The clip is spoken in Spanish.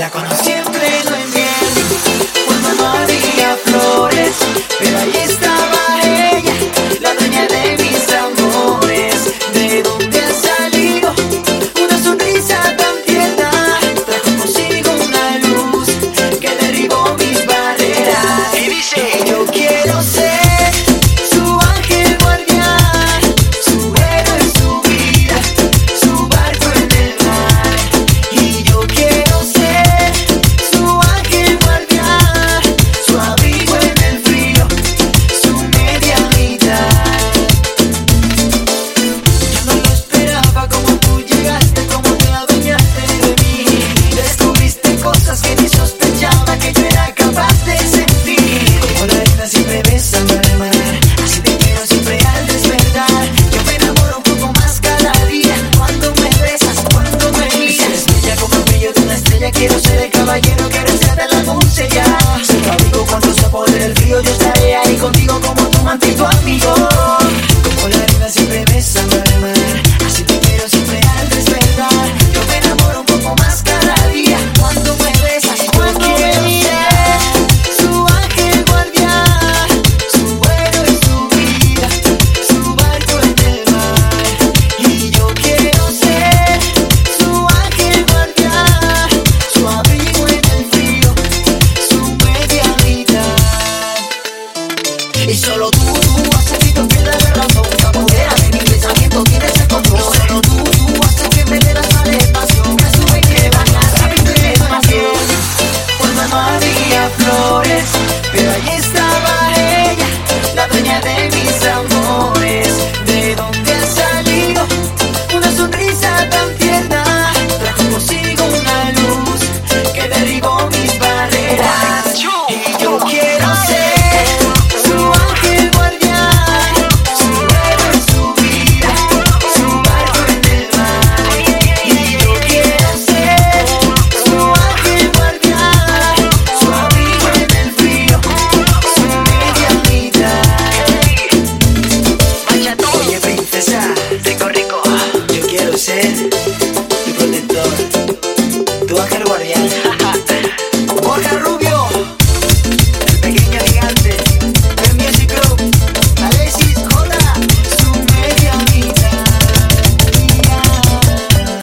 La conocí. Y solo tú, tú has sentido razón. said.